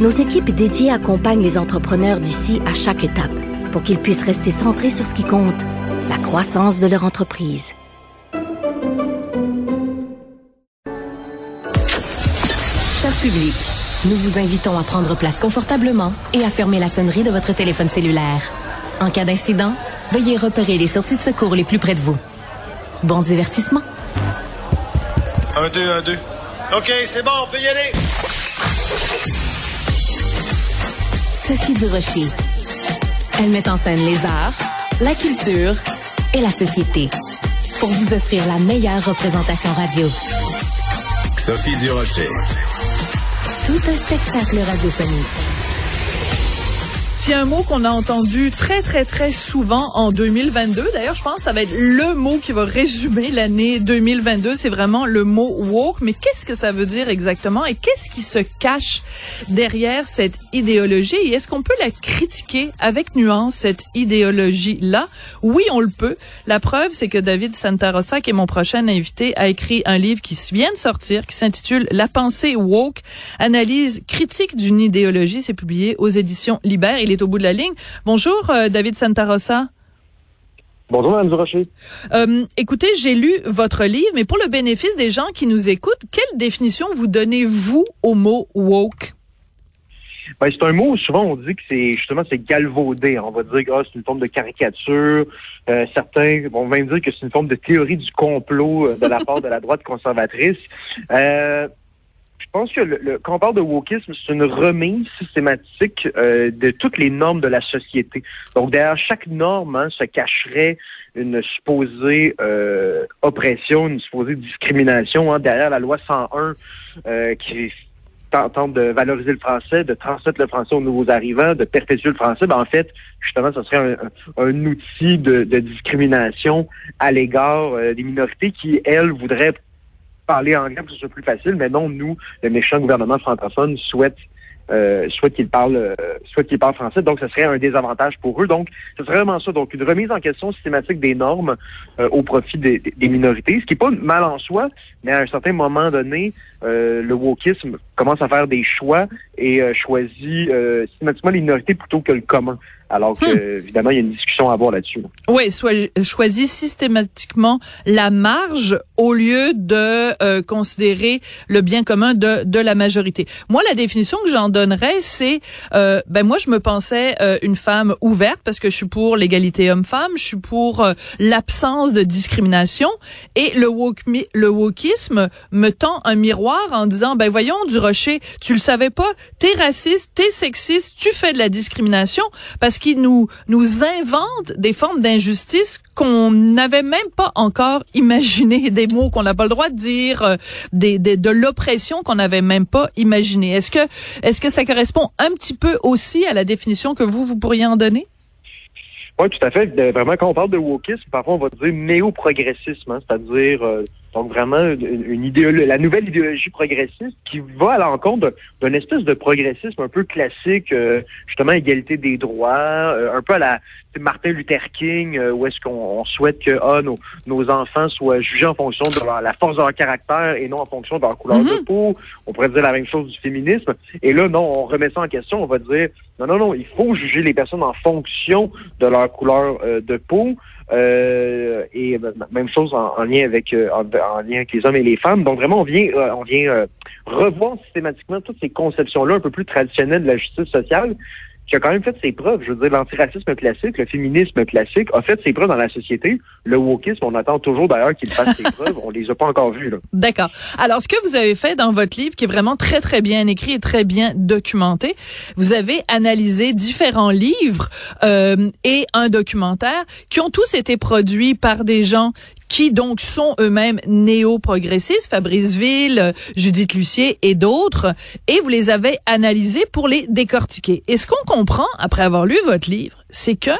nos équipes dédiées accompagnent les entrepreneurs d'ici à chaque étape pour qu'ils puissent rester centrés sur ce qui compte, la croissance de leur entreprise. Cher public, nous vous invitons à prendre place confortablement et à fermer la sonnerie de votre téléphone cellulaire. En cas d'incident, veuillez repérer les sorties de secours les plus près de vous. Bon divertissement. Un, deux, un, deux. OK, c'est bon, on peut y aller. Sophie Durocher. Elle met en scène les arts, la culture et la société pour vous offrir la meilleure représentation radio. Sophie Durocher. Tout un spectacle radiophonique. C'est un mot qu'on a entendu très, très, très souvent en 2022. D'ailleurs, je pense que ça va être le mot qui va résumer l'année 2022. C'est vraiment le mot woke. Mais qu'est-ce que ça veut dire exactement? Et qu'est-ce qui se cache derrière cette idéologie? Et est-ce qu'on peut la critiquer avec nuance, cette idéologie-là? Oui, on le peut. La preuve, c'est que David Santarossa, qui est mon prochain invité, a écrit un livre qui vient de sortir, qui s'intitule La pensée woke, analyse critique d'une idéologie. C'est publié aux éditions Libère. Est au bout de la ligne. Bonjour, euh, David Santarossa. Bonjour, Mme Durocher. Euh, écoutez, j'ai lu votre livre, mais pour le bénéfice des gens qui nous écoutent, quelle définition vous donnez-vous au mot woke? Ben, c'est un mot, souvent on dit que c'est justement c'est galvaudé. On va dire que ah, c'est une forme de caricature. Euh, certains vont même dire que c'est une forme de théorie du complot euh, de la part de la droite conservatrice. Euh, pense que le, le- quand on parle de wokisme, c'est une remise systématique euh, de toutes les normes de la société. Donc derrière chaque norme hein, se cacherait une supposée euh, oppression, une supposée discrimination. hein. derrière la loi 101 euh, qui tente de valoriser le français, de transmettre le français aux nouveaux arrivants, de perpétuer le français, ben en fait, justement, ce serait un, un- un outil de, de discrimination à l'égard euh, des minorités qui, elles, voudraient parler anglais que ce soit plus facile, mais non, nous, le méchant gouvernement francophone souhaite euh, souhaite qu'ils parlent euh, souhaite qu'ils parlent français, donc ce serait un désavantage pour eux. Donc, ce serait vraiment ça. Donc, une remise en question systématique des normes euh, au profit des, des- minorités, ce qui n'est pas mal en soi, mais à un certain moment donné, euh, le wokisme commence à faire des choix et euh, choisit euh, systématiquement les minorités plutôt que le commun. Alors que, évidemment, il y a une discussion à avoir là-dessus. là. Oui, soit choisit systématiquement la marge au lieu de euh, considérer le bien commun de, de la majorité. Moi, la définition que j'en donnerais, c'est euh, ben moi je me pensais euh, une femme ouverte parce que je suis pour l'égalité homme-femme, je suis pour euh, l'absence de discrimination et le woke le wokisme me tend un miroir en disant ben voyons du rocher, tu le savais pas, t'es raciste, t'es sexiste, tu fais de la discrimination parce qu'il nous nous invente des formes d'injustice qu'on n'avait même pas encore imaginé, des mots qu'on n'a pas le droit de dire, euh, des, des- de l'oppression qu'on n'avait même pas imaginé. Est-ce que est-ce que ça correspond un petit peu aussi à la définition que vous vous pourriez en donner? Oui, tout à fait. De- Vraiment, quand on parle de wokisme, parfois on va dire néo-progressisme, hein, c'est-à-dire euh, donc vraiment une, une idéolo- la nouvelle idéologie progressiste qui va à l'encontre d'un espèce de progressisme un peu classique, euh, justement égalité des droits, euh, un peu à la Martin Luther King, euh, où est-ce qu'on on souhaite que ah, nos, nos enfants soient jugés en fonction de leur- la force de leur caractère et non en fonction de leur couleur de peau. On pourrait dire la même chose du féminisme. Et là, non, on remet ça en question. On va dire non, non, non, il faut juger les personnes en fonction de leur couleur euh, de peau. Euh, et euh, même chose en, en lien avec euh, en, en lien avec les hommes et les femmes. Donc vraiment, on vient euh, on vient revoir systématiquement toutes ces conceptions-là un peu plus traditionnelles de la justice sociale qui a quand même fait ses preuves. Je veux dire, l'antiracisme classique, le féminisme classique a fait ses preuves dans la société. Le wokisme, on attend toujours d'ailleurs qu'il fasse ses preuves. On les a pas encore vues. Là. D'accord. Alors, ce que vous avez fait dans votre livre, qui est vraiment très, très bien écrit et très bien documenté, vous avez analysé différents livres euh, et un documentaire qui ont tous été produits par des gens qui donc sont eux-mêmes néo-progressistes, Fabrice Ville, Judith Lucier et d'autres, et vous les avez analysés pour les décortiquer. Et ce qu'on comprend après avoir lu votre livre, c'est que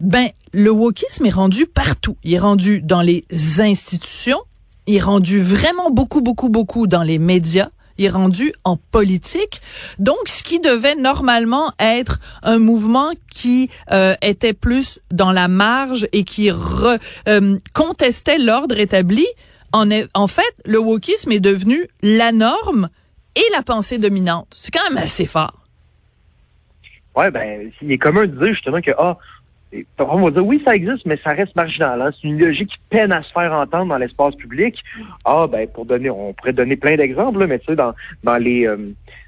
ben le wokisme est rendu partout. Il est rendu dans les institutions, il est rendu vraiment beaucoup beaucoup beaucoup dans les médias est rendu en politique. Donc, ce qui devait normalement être un mouvement qui euh, était plus dans la marge et qui euh, contestait l'ordre établi, en, en fait, le wokisme est devenu la norme et la pensée dominante. C'est quand même assez fort. Ouais, ben, il est commun de dire justement que ah, on va dire oui, ça existe, mais ça reste marginal. Hein. C'est une logique qui peine à se faire entendre dans l'espace public. Ah, ben pour donner, on pourrait donner plein d'exemples, mais tu sais, dans, dans les euh,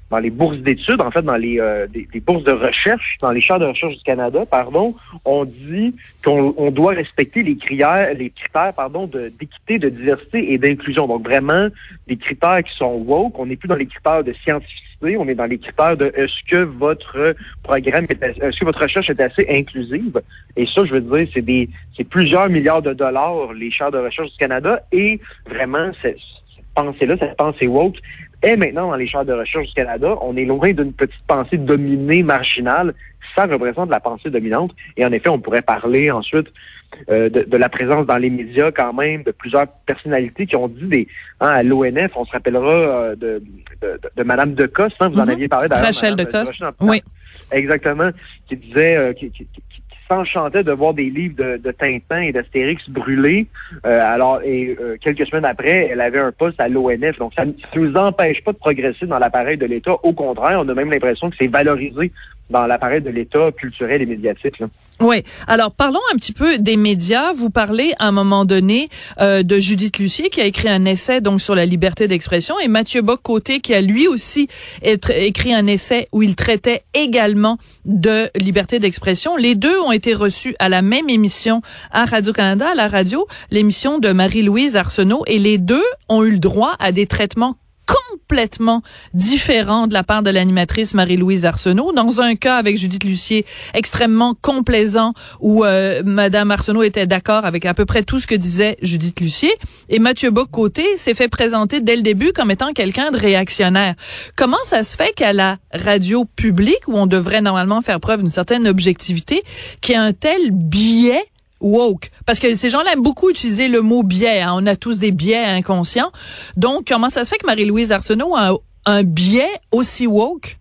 dans les bourses d'études, en fait, dans les, euh, des, bourses de recherche, dans les chaires de recherche du Canada, pardon, on dit qu'on on doit respecter les critères, les critères, pardon, d'équité, de, diversité et d'inclusion. Donc vraiment des critères qui sont woke. On n'est plus dans les critères de scientificité, on est dans les critères de est-ce que votre programme, est-ce que votre recherche est assez inclusive? Et ça, je veux dire, c'est des, c'est plusieurs milliards de dollars les chaires de recherche du Canada et vraiment, cette pensée-là, cette pensée woke, et maintenant dans les chaires de recherche du Canada. On est loin d'une petite pensée dominée, marginale. Ça représente la pensée dominante. Et en effet, on pourrait parler ensuite euh, de, la présence dans les médias quand même de plusieurs personnalités qui ont dit des hein, à l'ONF, on se rappellera euh, de, de, de, Madame Decoste, hein, vous en mm-hmm. aviez parlé d'ailleurs. Rachel Decoste. Oui. Exactement, qui disait, euh, qui, qui, s'enchantait de voir des livres de, de Tintin et d'Astérix brûlés. Euh, alors, et euh, quelques semaines après, elle avait un poste à l'ONF. Donc, ça ne nous empêche pas de progresser dans l'appareil de l'État. Au contraire, on a même l'impression que c'est valorisé dans l'appareil de l'État culturel et médiatique. Là. Oui. Alors parlons un petit peu des médias. Vous parlez à un moment donné euh, de Judith Lucier qui a écrit un essai donc sur la liberté d'expression et Mathieu Bock-Côté qui a lui aussi écrit un essai où il traitait également de liberté d'expression. Les deux ont été reçus à la même émission à Radio-Canada, à la radio, l'émission de Marie-Louise Arsenault et les deux ont eu le droit à des traitements complètement différent de la part de l'animatrice Marie-Louise Arsenault. Dans un cas avec Judith Lucier, extrêmement complaisant, où euh, Madame Arsenault était d'accord avec à peu près tout ce que disait Judith Lucier. Et Mathieu Bock-Côté s'est fait présenter dès le début comme étant quelqu'un de réactionnaire. Comment ça se fait qu'à la radio publique, où on devrait normalement faire preuve d'une certaine objectivité, qu'il y a un tel biais woke. Parce que ces gens-là aiment beaucoup utiliser le mot biais. Hein. On a tous des biais inconscients. Donc, comment ça se fait que Marie-Louise Arsenault a un biais aussi woke?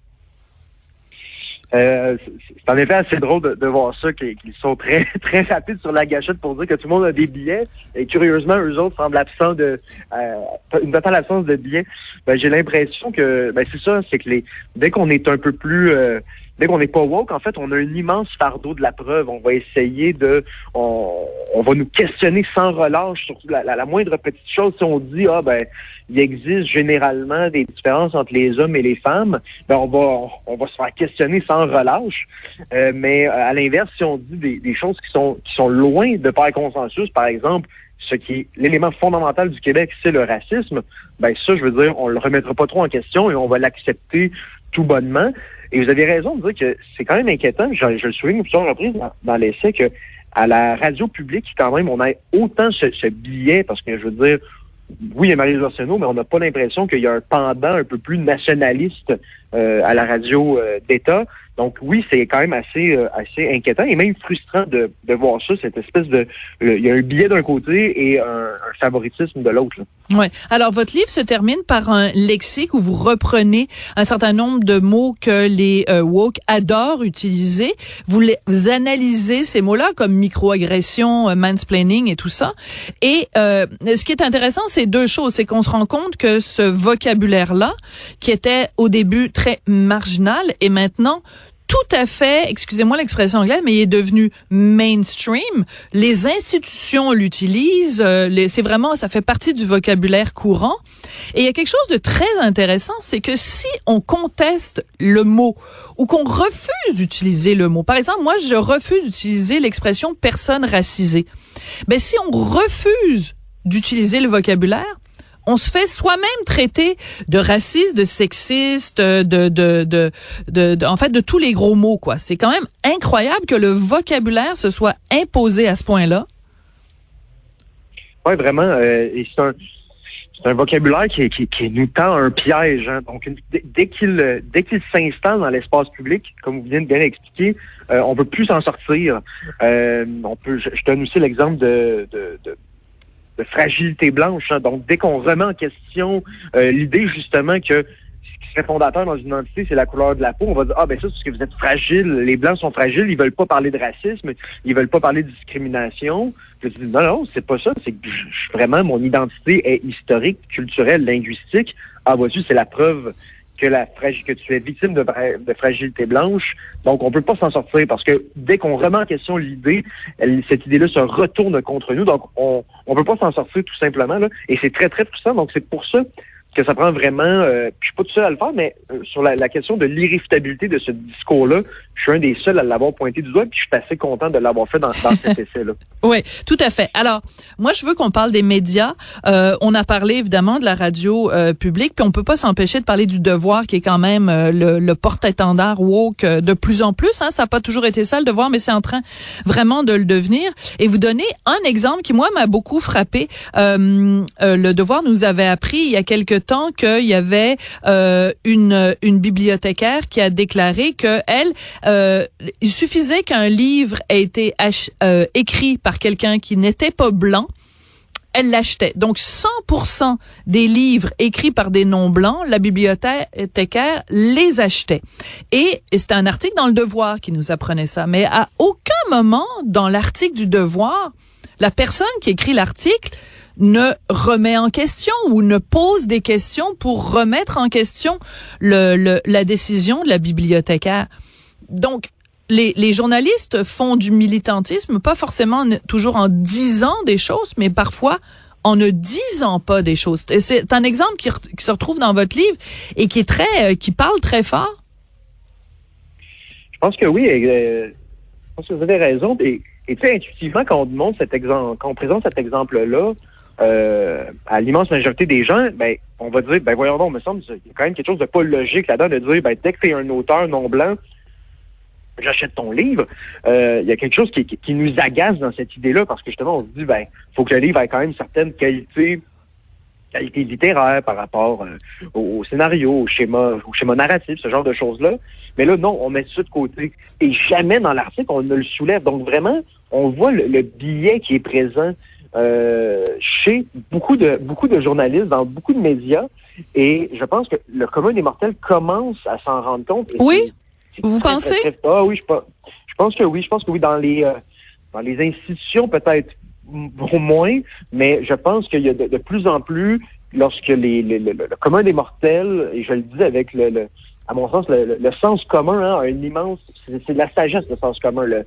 Euh, c'est en effet assez drôle de, voir ça, qu'ils sont très très rapides sur la gâchette pour dire que tout le monde a des billets. Et curieusement, eux autres semblent absents de euh, une totale absence de billets. Ben, j'ai l'impression que ben, c'est ça, c'est que les dès qu'on est un peu plus euh, dès qu'on n'est pas woke, en fait, on a un immense fardeau de la preuve. On va essayer de, on, va nous questionner sans relâche sur la, la, moindre petite chose. Si on dit, ah ben, il existe généralement des différences entre les hommes et les femmes, ben on va, on va se faire questionner sans relâche. Euh, mais à l'inverse, si on dit des, des, choses qui sont, qui sont loin de faire consensus, par exemple, ce qui est l'élément fondamental du Québec, c'est le racisme, ben ça, je veux dire, on le remettra pas trop en question et on va l'accepter tout bonnement. Et vous avez raison de dire que c'est quand même inquiétant. Je, le souligne plusieurs reprises dans, l'essai que à la radio publique, quand même, on a autant ce, ce billet, parce que je veux dire, oui, il y a Marie Arsenault, mais on n'a pas l'impression qu'il y a un pendant un peu plus nationaliste euh, à la radio euh, d'État. Donc oui, c'est quand même assez euh, assez inquiétant et même frustrant de, de voir ça, cette espèce de il y a un billet d'un côté et un, favoritisme de l'autre. Ouais. Alors votre livre se termine par un lexique où vous reprenez un certain nombre de mots que les euh, woke adorent utiliser. Vous, les, vous analysez ces mots-là comme microagression, euh, mansplaining et tout ça. Et euh, ce qui est intéressant, c'est deux choses, c'est qu'on se rend compte que ce vocabulaire-là, qui était au début très marginal, est maintenant tout à fait, excusez-moi l'expression anglaise, mais il est devenu mainstream. Les institutions l'utilisent. Euh, c'est vraiment, ça fait partie du vocabulaire courant. Et il y a quelque chose de très intéressant, c'est que si on conteste le mot ou qu'on refuse d'utiliser le mot, par exemple, moi, je refuse d'utiliser l'expression personne racisée. Ben, si on refuse d'utiliser le vocabulaire, on se fait soi-même traiter de raciste, de sexiste, de, de, de, de, en fait, de tous les gros mots, quoi. C'est quand même incroyable que le vocabulaire se soit imposé à ce point-là. Ouais, vraiment. euh, c'est un, vocabulaire qui, nous tend un piège. hein. Donc, dès- qu'il euh, dès qu'il s'installe dans l'espace public, comme vous venez de bien expliquer, euh, on peut plus s'en sortir. Euh, on peut. Je, donne aussi l'exemple de, de fragilité blanche. hein. Donc, dès qu'on remet en question euh, l'idée justement que ce qui serait fondateur dans une identité, c'est la couleur de la peau. On va dire, ah ben ça, c'est parce que vous êtes fragile, les Blancs sont fragiles, ils veulent pas parler de racisme, ils veulent pas parler de discrimination. Je dis, non, non, c'est pas ça, c'est que vraiment, mon identité est historique, culturelle, linguistique. Ah, vois-tu, c'est la preuve que la que tu es victime de, fra- de fragilité blanche. Donc, on peut pas s'en sortir parce que dès qu'on remet en question l'idée, cette idée-là se retourne contre nous. Donc, on on peut pas s'en sortir tout simplement. Là, et c'est très, très puissant. Donc, c'est pour ça que ça prend vraiment, euh, je suis pas tout seul à le faire, mais euh, sur la, la question de l'irréfutabilité de ce discours-là, je suis un des seuls à l'avoir pointé du doigt, puis je suis assez content de l'avoir fait dans, dans cet essai-là. Oui, tout à fait. Alors, moi, je veux qu'on parle des médias. Euh, on a parlé évidemment de la radio euh, publique, puis on peut pas s'empêcher de parler du devoir, qui est quand même euh, le, le porte-étendard woke euh, de plus en plus. Hein. Ça n'a pas toujours été ça le devoir, mais c'est en train vraiment de le devenir. Et vous donner un exemple qui moi m'a beaucoup frappé. Le devoir nous avait appris il y a quelque qu'il y avait euh, une une bibliothécaire qui a déclaré que elle, euh, il suffisait qu'un livre ait été euh, écrit par quelqu'un qui n'était pas blanc elle l'achetait. Donc 100% des livres écrits par des non-blancs, la bibliothécaire les achetait. Et, et c'était un article dans le Devoir qui nous apprenait ça. Mais à aucun moment dans l'article du Devoir, la personne qui écrit l'article ne remet en question ou ne pose des questions pour remettre en question le, le- la décision de la bibliothécaire. Donc, les, les journalistes font du militantisme, pas forcément toujours en disant des choses, mais parfois en ne disant pas des choses. C'est un exemple qui, qui se retrouve dans votre livre et qui est très, euh, qui parle très fort. Je pense que oui, euh, je pense que vous avez raison. Et, et tu sais, intuitivement, quand on montre cet exemple, quand on présente cet exemple-là, euh, à l'immense majorité des gens, ben, on va dire, ben voyons donc, me semble, il y a quand même quelque chose de pas logique là-dedans de dire, ben, dès que tu es un auteur non blanc, j'achète ton livre. Euh, il y a quelque chose qui, qui, qui nous agace dans cette idée-là parce que justement, on se dit, ben, faut que le livre ait quand même une certaine qualité littéraire par rapport euh, au, scénario, au schéma, au schéma narratif, ce genre de choses-là. Mais là, non, on met ça de côté. Et jamais dans l'article, on ne le soulève. Donc vraiment, on voit le, le qui est présent euh, chez beaucoup de beaucoup de journalistes, dans beaucoup de médias. Et je pense que le commun des mortels commence à s'en rendre compte. Oui? c'est- c'est Vous très, pensez? très, très- Ah oui, je, pense- je pense que oui. Je pense que oui, dans les euh, dans les institutions peut-être m- moins, mais je pense qu'il y a de, de plus en plus, lorsque les, les- le, le commun des mortels, et je le dis avec le, le- à mon sens, le, le- le sens commun hein, a un immense, c'est c'est de la sagesse, le sens commun. Le,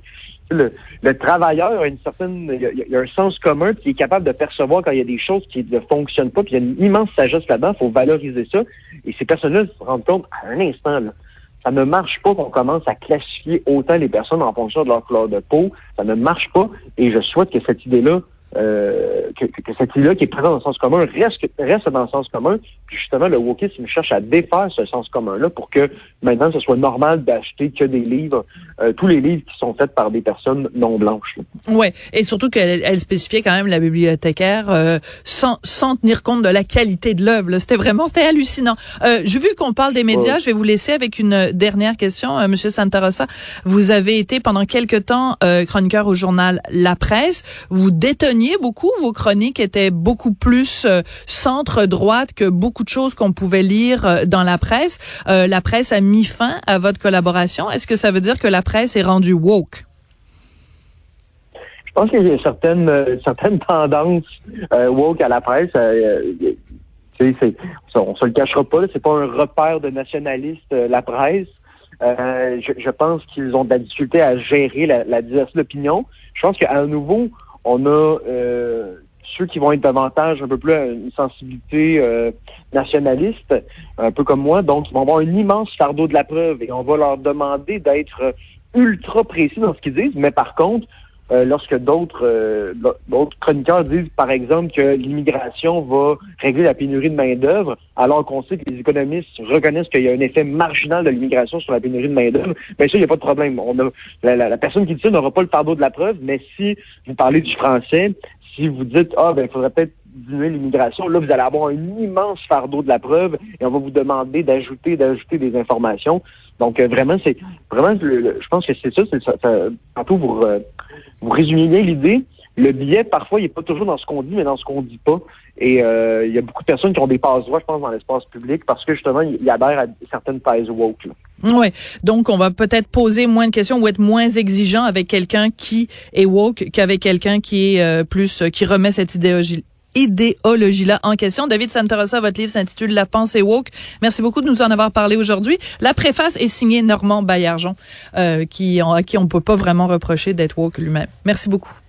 le, le travailleur a une certaine, il y a, un sens commun puis il est capable de percevoir quand il y a des choses qui ne fonctionnent pas, puis il y a une immense sagesse là-dedans. Il faut valoriser ça. Et ces personnes-là se rendent compte à un instant, là, ça ne marche pas qu'on commence à classifier autant les personnes en fonction de leur couleur de peau. Ça ne marche pas. Et je souhaite que cette idée-là, euh, que- que cette idée-là qui est présente dans le sens commun reste, reste dans le sens commun. Puis justement, le wokisme cherche à défaire ce sens commun-là pour que maintenant ce soit normal d'acheter que des livres, euh, tous les livres qui sont faits par des personnes non blanches. Ouais, et surtout qu'elle elle spécifiait quand même la bibliothécaire euh, sans sans tenir compte de la qualité de l'œuvre. C'était vraiment c'était hallucinant. Euh, J'ai vu qu'on parle des médias, Ouais. je vais vous laisser avec une dernière question, euh, Monsieur Santarossa. Vous avez été pendant quelque temps euh, chroniqueur au journal La Presse. Vous déteniez beaucoup, vos chroniques étaient beaucoup plus euh, centre droite que beaucoup de choses qu'on pouvait lire euh, dans la presse. Euh, la presse a mis fin à votre collaboration. Est-ce que ça veut dire que la presse est rendue woke? Je pense qu'il y a certaines, euh, certaines tendances woke à la presse. c'est- ça, on se le cachera pas, c'est pas un repère de nationalistes, la presse. Je, pense qu'ils ont de la difficulté à gérer la, diversité d'opinion. Je pense qu'à nouveau, on a ceux qui vont être davantage un peu plus à une sensibilité euh, nationaliste, un peu comme moi, donc ils vont avoir un immense fardeau de la preuve et on va leur demander d'être ultra précis dans ce qu'ils disent, mais par contre, euh, lorsque d'autres euh, d'autres chroniqueurs disent, par exemple, que l'immigration va régler la pénurie de main-d'œuvre, alors qu'on sait que les économistes reconnaissent qu'il y a un effet marginal de l'immigration sur la pénurie de main-d'œuvre, bien sûr, il n'y a pas de problème. On a, la, la, personne qui dit ça n'aura pas le fardeau de la preuve, mais si vous parlez du français, si vous dites, ah, ben, il faudrait peut-être diminuer l'immigration, là, vous allez avoir un immense fardeau de la preuve et on va vous demander d'ajouter, d'ajouter des informations. Donc, euh, vraiment, c'est vraiment, je pense que c'est ça, c'est ça, ça, tantôt vous, vous résumez bien l'idée. Le biais, parfois, il n'est pas toujours dans ce qu'on dit, mais dans ce qu'on dit pas. Et euh, il y a beaucoup de personnes qui ont des passe-voix, je pense, dans l'espace public, parce que justement, ils adhèrent à certaines thèses woke. Oui, donc on va peut-être poser moins de questions ou être moins exigeant avec quelqu'un qui est woke qu'avec quelqu'un qui est euh, plus qui remet cette idéologie idéologie-là en question. David Santarossa, votre livre s'intitule La pensée woke. Merci beaucoup de nous en avoir parlé aujourd'hui. La préface est signée Normand Baillargeon, euh, qui, à qui on peut pas vraiment reprocher d'être woke lui-même. Merci beaucoup.